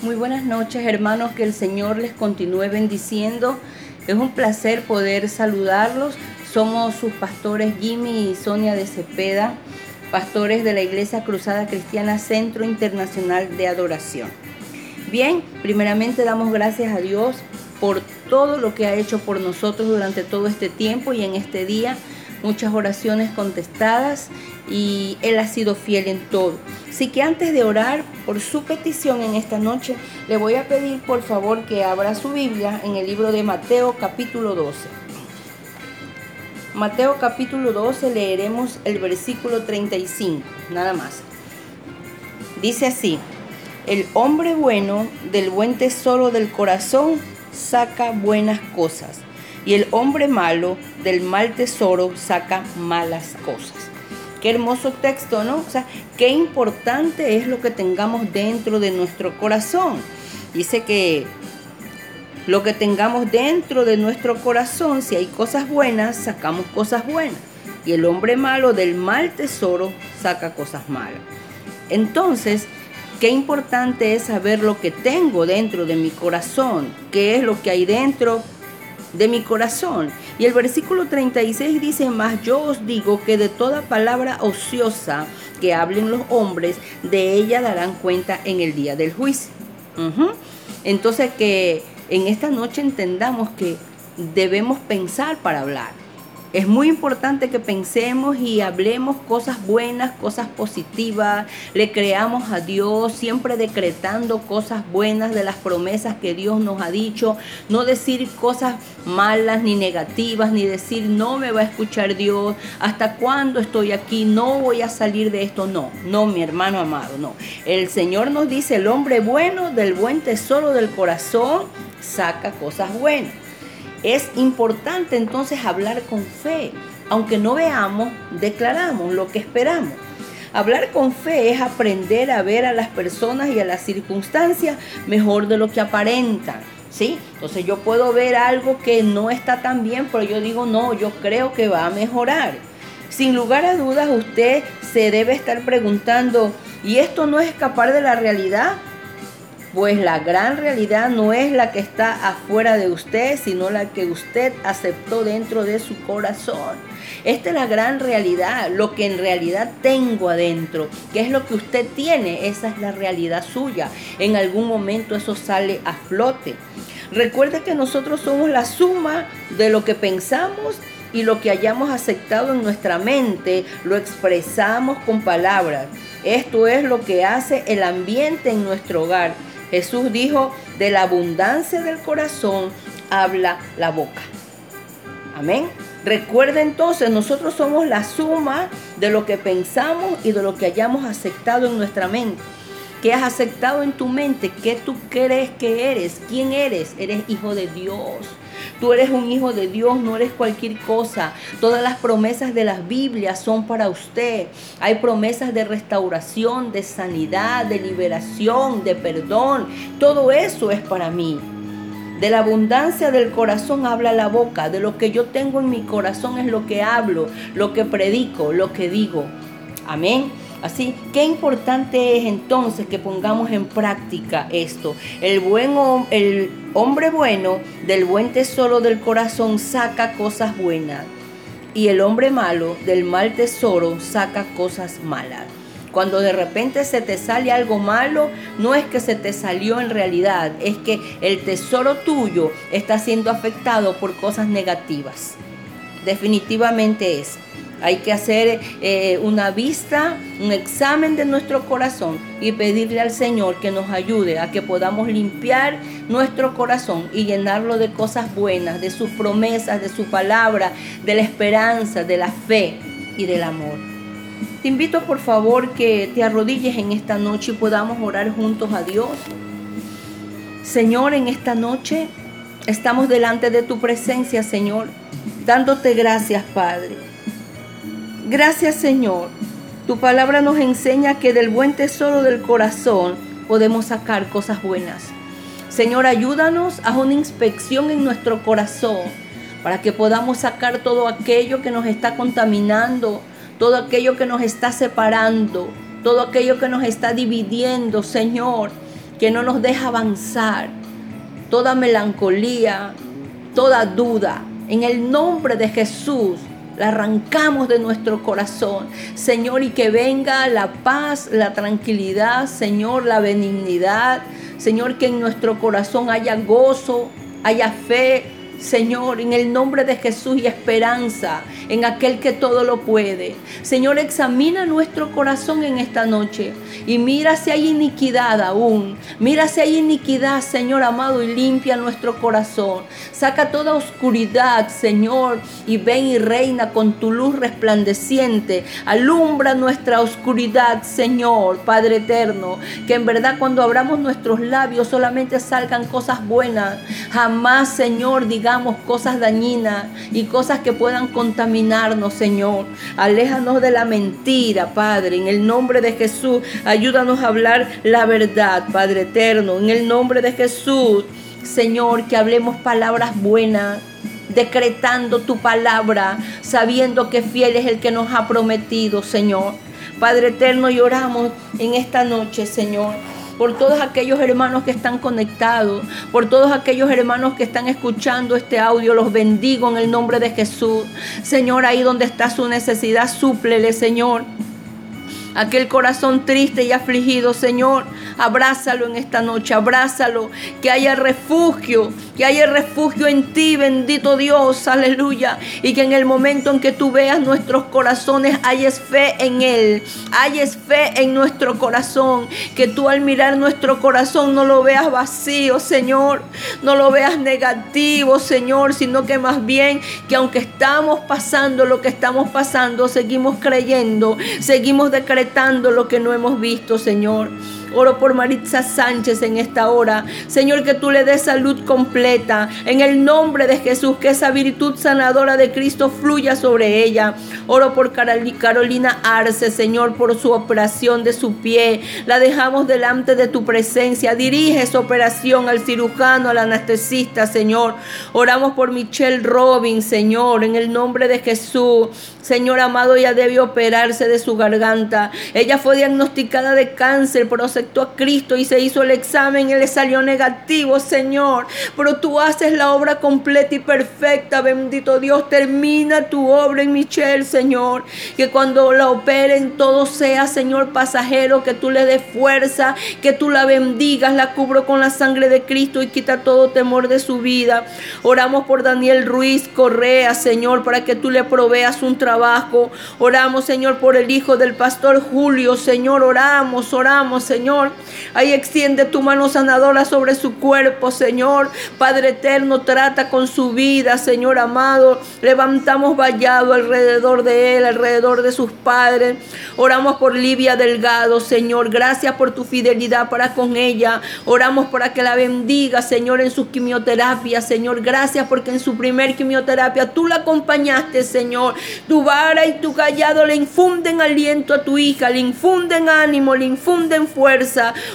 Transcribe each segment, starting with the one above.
Muy buenas noches hermanos, que el Señor les continúe bendiciendo. Es un placer poder saludarlos. Somos sus pastores Jimmy y Sonia de Cepeda, pastores de la Iglesia Cruzada Cristiana Centro Internacional de Adoración. Bien, primeramente damos gracias a Dios por todo lo que ha hecho por nosotros durante todo este tiempo y en este día muchas oraciones contestadas y Él ha sido fiel en todo. Así que antes de orar por su petición en esta noche, le voy a pedir por favor que abra su Biblia en el libro de Mateo capítulo 12. Mateo capítulo 12 leeremos el versículo 35, nada más. Dice así, el hombre bueno del buen tesoro del corazón saca buenas cosas y el hombre malo del mal tesoro saca malas cosas. Qué hermoso texto, ¿no? O sea, qué importante es lo que tengamos dentro de nuestro corazón. Dice que lo que tengamos dentro de nuestro corazón, si hay cosas buenas, sacamos cosas buenas. Y el hombre malo del mal tesoro saca cosas malas. Entonces, qué importante es saber lo que tengo dentro de mi corazón, qué es lo que hay dentro de mi corazón. Y el versículo 36 dice, más yo os digo que de toda palabra ociosa que hablen los hombres, de ella darán cuenta en el día del juicio. Entonces que en esta noche entendamos que debemos pensar para hablar. Es muy importante que pensemos y hablemos cosas buenas, cosas positivas, le creamos a Dios, siempre decretando cosas buenas de las promesas que Dios nos ha dicho, no decir cosas malas ni negativas, ni decir no me va a escuchar Dios, hasta cuándo estoy aquí, no voy a salir de esto, no, no mi hermano amado, no. El Señor nos dice, el hombre bueno del buen tesoro del corazón saca cosas buenas. Es importante entonces hablar con fe. Aunque no veamos, declaramos lo que esperamos. Hablar con fe es aprender a ver a las personas y a las circunstancias mejor de lo que aparentan. ¿Sí? Entonces yo puedo ver algo que no está tan bien, pero yo digo, no, yo creo que va a mejorar. Sin lugar a dudas, usted se debe estar preguntando, ¿y esto no es escapar de la realidad? Pues la gran realidad no es la que está afuera de usted, sino la que usted aceptó dentro de su corazón. Esta es la gran realidad, lo que en realidad tengo adentro, que es lo que usted tiene, esa es la realidad suya. En algún momento eso sale a flote. Recuerde que nosotros somos la suma de lo que pensamos y lo que hayamos aceptado en nuestra mente, lo expresamos con palabras. Esto es lo que hace el ambiente en nuestro hogar. Jesús dijo, de la abundancia del corazón habla la boca. Amén. Recuerda entonces, nosotros somos la suma de lo que pensamos y de lo que hayamos aceptado en nuestra mente. ¿Qué has aceptado en tu mente? ¿Qué tú crees que eres? ¿Quién eres? Eres hijo de Dios. Tú eres un hijo de Dios, no eres cualquier cosa. Todas las promesas de las Biblias son para usted. Hay promesas de restauración, de sanidad, de liberación, de perdón. Todo eso es para mí. De la abundancia del corazón habla la boca. De lo que yo tengo en mi corazón es lo que hablo, lo que predico, lo que digo. Amén. Así, qué importante es entonces que pongamos en práctica esto. El buen el hombre bueno del buen tesoro del corazón saca cosas buenas y el hombre malo del mal tesoro saca cosas malas. Cuando de repente se te sale algo malo, no es que se te salió en realidad, es que el tesoro tuyo está siendo afectado por cosas negativas. Definitivamente es. Hay que hacer eh, una vista, un examen de nuestro corazón y pedirle al Señor que nos ayude a que podamos limpiar nuestro corazón y llenarlo de cosas buenas, de sus promesas, de su palabra, de la esperanza, de la fe y del amor. Te invito por favor que te arrodilles en esta noche y podamos orar juntos a Dios. Señor, en esta noche estamos delante de tu presencia, Señor, dándote gracias, Padre Gracias Señor. Tu palabra nos enseña que del buen tesoro del corazón podemos sacar cosas buenas. Señor, ayúdanos a una inspección en nuestro corazón para que podamos sacar todo aquello que nos está contaminando, todo aquello que nos está separando, todo aquello que nos está dividiendo, Señor. que no nos deja avanzar, toda melancolía, toda duda. En el nombre de Jesús, la arrancamos de nuestro corazón. Señor, y que venga la paz, la tranquilidad, Señor, la benignidad. Señor, que en nuestro corazón haya gozo, haya fe, Señor, en el nombre de Jesús y esperanza en aquel que todo lo puede. Señor, examina nuestro corazón en esta noche y mira si hay iniquidad aún. Mira si hay iniquidad, Señor amado, y limpia nuestro corazón. Saca toda oscuridad, Señor, y ven y reina con tu luz resplandeciente. Alumbra nuestra oscuridad, Señor, Padre eterno. Que en verdad cuando abramos nuestros labios solamente salgan cosas buenas. Jamás, Señor, diga cosas dañinas y cosas que puedan contaminarnos, Señor. Aléjanos de la mentira, Padre. En el nombre de Jesús, ayúdanos a hablar la verdad, Padre eterno. En el nombre de Jesús, Señor, que hablemos palabras buenas decretando tu palabra, sabiendo que fiel es el que nos ha prometido, Señor. Padre eterno, lloramos en esta noche, Señor por todos aquellos hermanos que están conectados, por todos aquellos hermanos que están escuchando este audio. Los bendigo en el nombre de Jesús. Señor, ahí donde está su necesidad, súplele, Señor aquel corazón triste y afligido, Señor, abrázalo en esta noche, abrázalo, que haya refugio, que haya refugio en ti, bendito Dios, aleluya, y que en el momento en que tú veas nuestros corazones, hayes fe en Él, hayes fe en nuestro corazón, que tú al mirar nuestro corazón no lo veas vacío, Señor, no lo veas negativo, Señor, sino que más bien que aunque estamos pasando lo que estamos pasando, seguimos creyendo, seguimos decretando lo que no hemos visto, Señor. Oro por Maritza Sánchez en esta hora. Señor, que tú le des salud completa. En el nombre de Jesús, que esa virtud sanadora de Cristo fluya sobre ella. Oro por Carolina Arce, Señor, por su operación de su pie. La dejamos delante de tu presencia. Dirige esa operación al cirujano, al anestesista, Señor. Oramos por Michelle Robin, Señor, en el nombre de Jesús. Señor amado, ella debe operarse de su garganta. Ella fue diagnosticada de cáncer, pero a Cristo y se hizo el examen y le salió negativo, Señor. Pero tú haces la obra completa y perfecta, bendito Dios. Termina tu obra en Michelle, Señor. Que cuando la operen todo sea, Señor, pasajero, que tú le des fuerza, que tú la bendigas, la cubro con la sangre de Cristo y quita todo temor de su vida. Oramos por Daniel Ruiz Correa, Señor, para que tú le proveas un trabajo Oramos, Señor, por el hijo del pastor Julio. Señor, oramos, oramos, Señor. Ahí extiende tu mano sanadora sobre su cuerpo, Señor. Padre eterno, trata con su vida, Señor amado. Levantamos vallado alrededor de él, alrededor de sus padres. Oramos por Livia Delgado, Señor. Gracias por tu fidelidad para con ella. Oramos para que la bendiga, Señor, en su quimioterapia, Señor. Gracias porque en su primer quimioterapia tú la acompañaste, Señor. Tu vara y tu callado le infunden aliento a tu hija, le infunden ánimo, le infunden fuerza.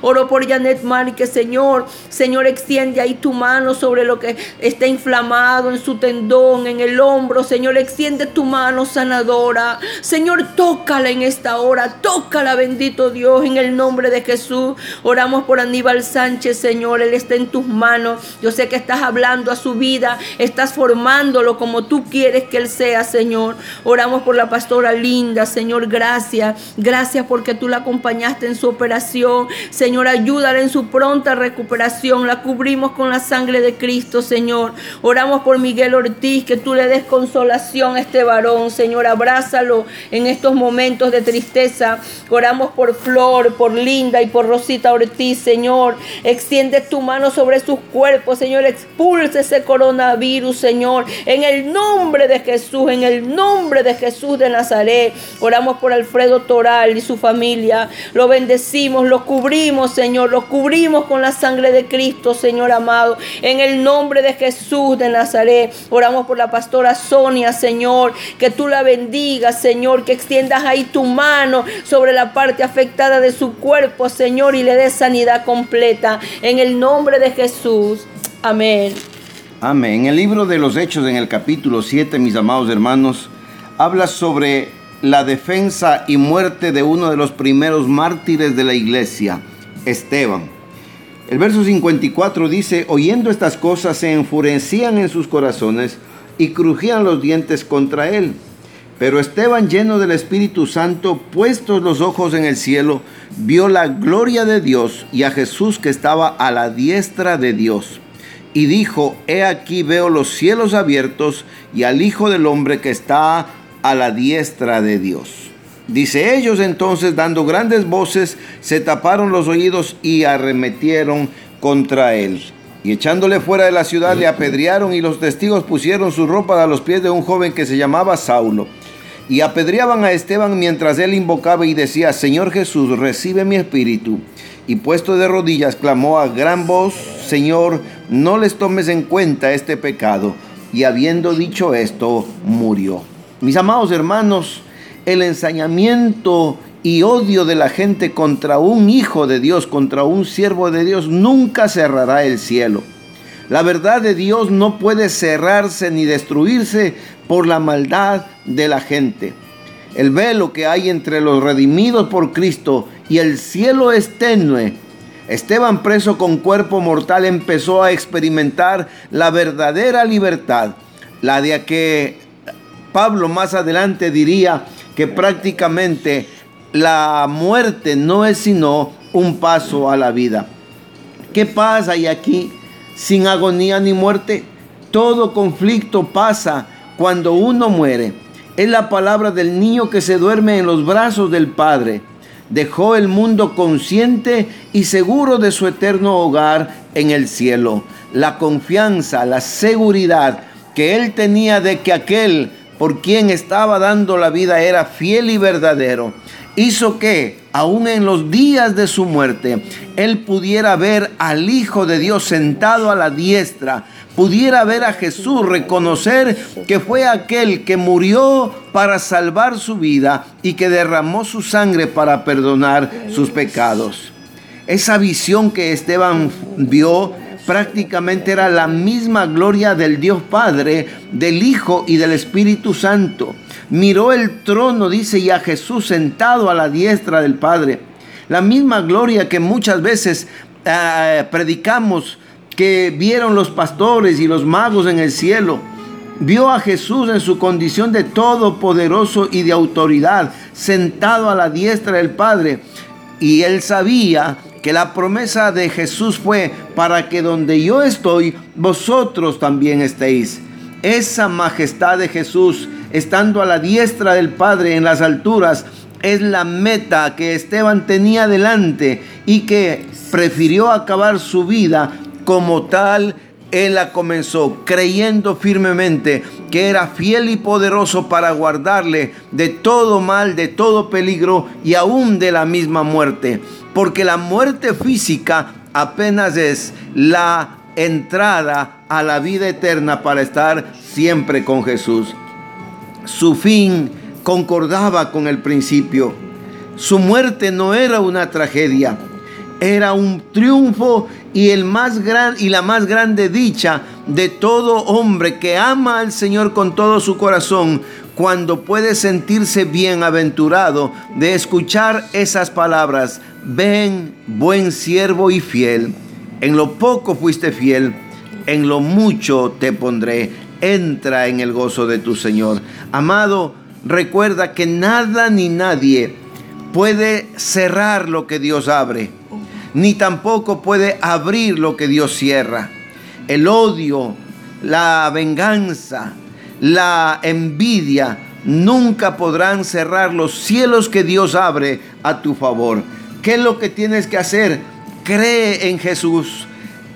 Oro por Janet Márquez, Señor. Señor, extiende ahí tu mano sobre lo que está inflamado en su tendón, en el hombro. Señor, extiende tu mano sanadora. Señor, tócala en esta hora. Tócala, bendito Dios, en el nombre de Jesús. Oramos por Aníbal Sánchez, Señor. Él está en tus manos. Yo sé que estás hablando a su vida. Estás formándolo como tú quieres que él sea, Señor. Oramos por la pastora Linda, Señor, gracias. Gracias porque tú la acompañaste en su operación. Señor, ayúdala en su pronta recuperación. La cubrimos con la sangre de Cristo, Señor. Oramos por Miguel Ortiz, que tú le des consolación a este varón. Señor, abrázalo en estos momentos de tristeza. Oramos por Flor, por Linda y por Rosita Ortiz, Señor. Extiende tu mano sobre sus cuerpos, Señor. Expulse ese coronavirus, Señor. En el nombre de Jesús, en el nombre de Jesús de Nazaret. Oramos por Alfredo Toral y su familia. Lo bendecimos, cubrimos, Señor. Lo cubrimos con la sangre de Cristo, Señor amado. En el nombre de Jesús de Nazaret. Oramos por la pastora Sonia, Señor. Que tú la bendigas, Señor. Que extiendas ahí tu mano sobre la parte afectada de su cuerpo, Señor. Y le des sanidad completa. En el nombre de Jesús. Amén. Amén. En el libro de los Hechos, en el capítulo 7, mis amados hermanos, habla sobre la defensa y muerte de uno de los primeros mártires de la iglesia, Esteban. El verso 54 dice, oyendo estas cosas se enfurecían en sus corazones y crujían los dientes contra él. Pero Esteban, lleno del Espíritu Santo, puestos los ojos en el cielo, vio la gloria de Dios y a Jesús que estaba a la diestra de Dios. Y dijo, he aquí veo los cielos abiertos y al Hijo del Hombre que está a la diestra de Dios. Dice ellos entonces, dando grandes voces, se taparon los oídos y arremetieron contra él. Y echándole fuera de la ciudad le apedrearon y los testigos pusieron su ropa a los pies de un joven que se llamaba Saulo. Y apedreaban a Esteban mientras él invocaba y decía, Señor Jesús, recibe mi espíritu. Y puesto de rodillas, clamó a gran voz, Señor, no les tomes en cuenta este pecado. Y habiendo dicho esto, murió. Mis amados hermanos, el ensañamiento y odio de la gente contra un hijo de Dios, contra un siervo de Dios, nunca cerrará el cielo. La verdad de Dios no puede cerrarse ni destruirse por la maldad de la gente. El velo que hay entre los redimidos por Cristo y el cielo es tenue. Esteban preso con cuerpo mortal empezó a experimentar la verdadera libertad, la de que Pablo más adelante diría, que prácticamente la muerte no es sino un paso a la vida. ¿Qué pasa y aquí sin agonía ni muerte? Todo conflicto pasa cuando uno muere. Es la palabra del niño que se duerme en los brazos del Padre. Dejó el mundo consciente y seguro de su eterno hogar en el cielo. La confianza, la seguridad que él tenía de que aquel por quien estaba dando la vida era fiel y verdadero, hizo que, aun en los días de su muerte, él pudiera ver al Hijo de Dios sentado a la diestra, pudiera ver a Jesús, reconocer que fue aquel que murió para salvar su vida y que derramó su sangre para perdonar sus pecados. Esa visión que Esteban vio prácticamente era la misma gloria del Dios Padre, del Hijo y del Espíritu Santo. Miró el trono, dice, y a Jesús sentado a la diestra del Padre. La misma gloria que muchas veces eh, predicamos que vieron los pastores y los magos en el cielo. Vio a Jesús en su condición de todopoderoso y de autoridad, sentado a la diestra del Padre. Y él sabía que la promesa de Jesús fue para que donde yo estoy, vosotros también estéis. Esa majestad de Jesús, estando a la diestra del Padre en las alturas, es la meta que Esteban tenía delante y que prefirió acabar su vida como tal él la comenzó creyendo firmemente que era fiel y poderoso para guardarle de todo mal, de todo peligro y aún de la misma muerte. Porque la muerte física apenas es la entrada a la vida eterna para estar siempre con Jesús. Su fin concordaba con el principio. Su muerte no era una tragedia, era un triunfo y, el más gran, y la más grande dicha de todo hombre que ama al Señor con todo su corazón, cuando puede sentirse bienaventurado de escuchar esas palabras, ven buen siervo y fiel, en lo poco fuiste fiel, en lo mucho te pondré, entra en el gozo de tu Señor. Amado, recuerda que nada ni nadie puede cerrar lo que Dios abre ni tampoco puede abrir lo que Dios cierra. El odio, la venganza, la envidia nunca podrán cerrar los cielos que Dios abre a tu favor. ¿Qué es lo que tienes que hacer? Cree en Jesús,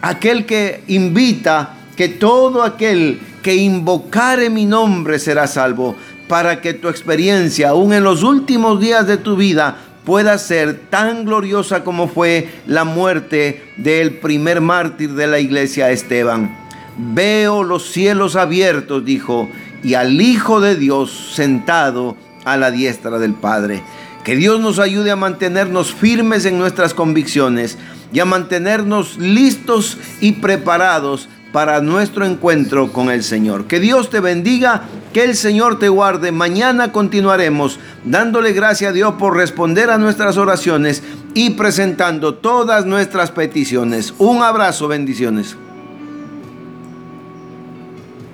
aquel que invita que todo aquel que invocare mi nombre será salvo, para que tu experiencia, aún en los últimos días de tu vida, pueda ser tan gloriosa como fue la muerte del primer mártir de la iglesia Esteban. Veo los cielos abiertos, dijo, y al Hijo de Dios sentado a la diestra del Padre. Que Dios nos ayude a mantenernos firmes en nuestras convicciones y a mantenernos listos y preparados para nuestro encuentro con el Señor. Que Dios te bendiga, que el Señor te guarde. Mañana continuaremos dándole gracias a Dios por responder a nuestras oraciones y presentando todas nuestras peticiones. Un abrazo, bendiciones.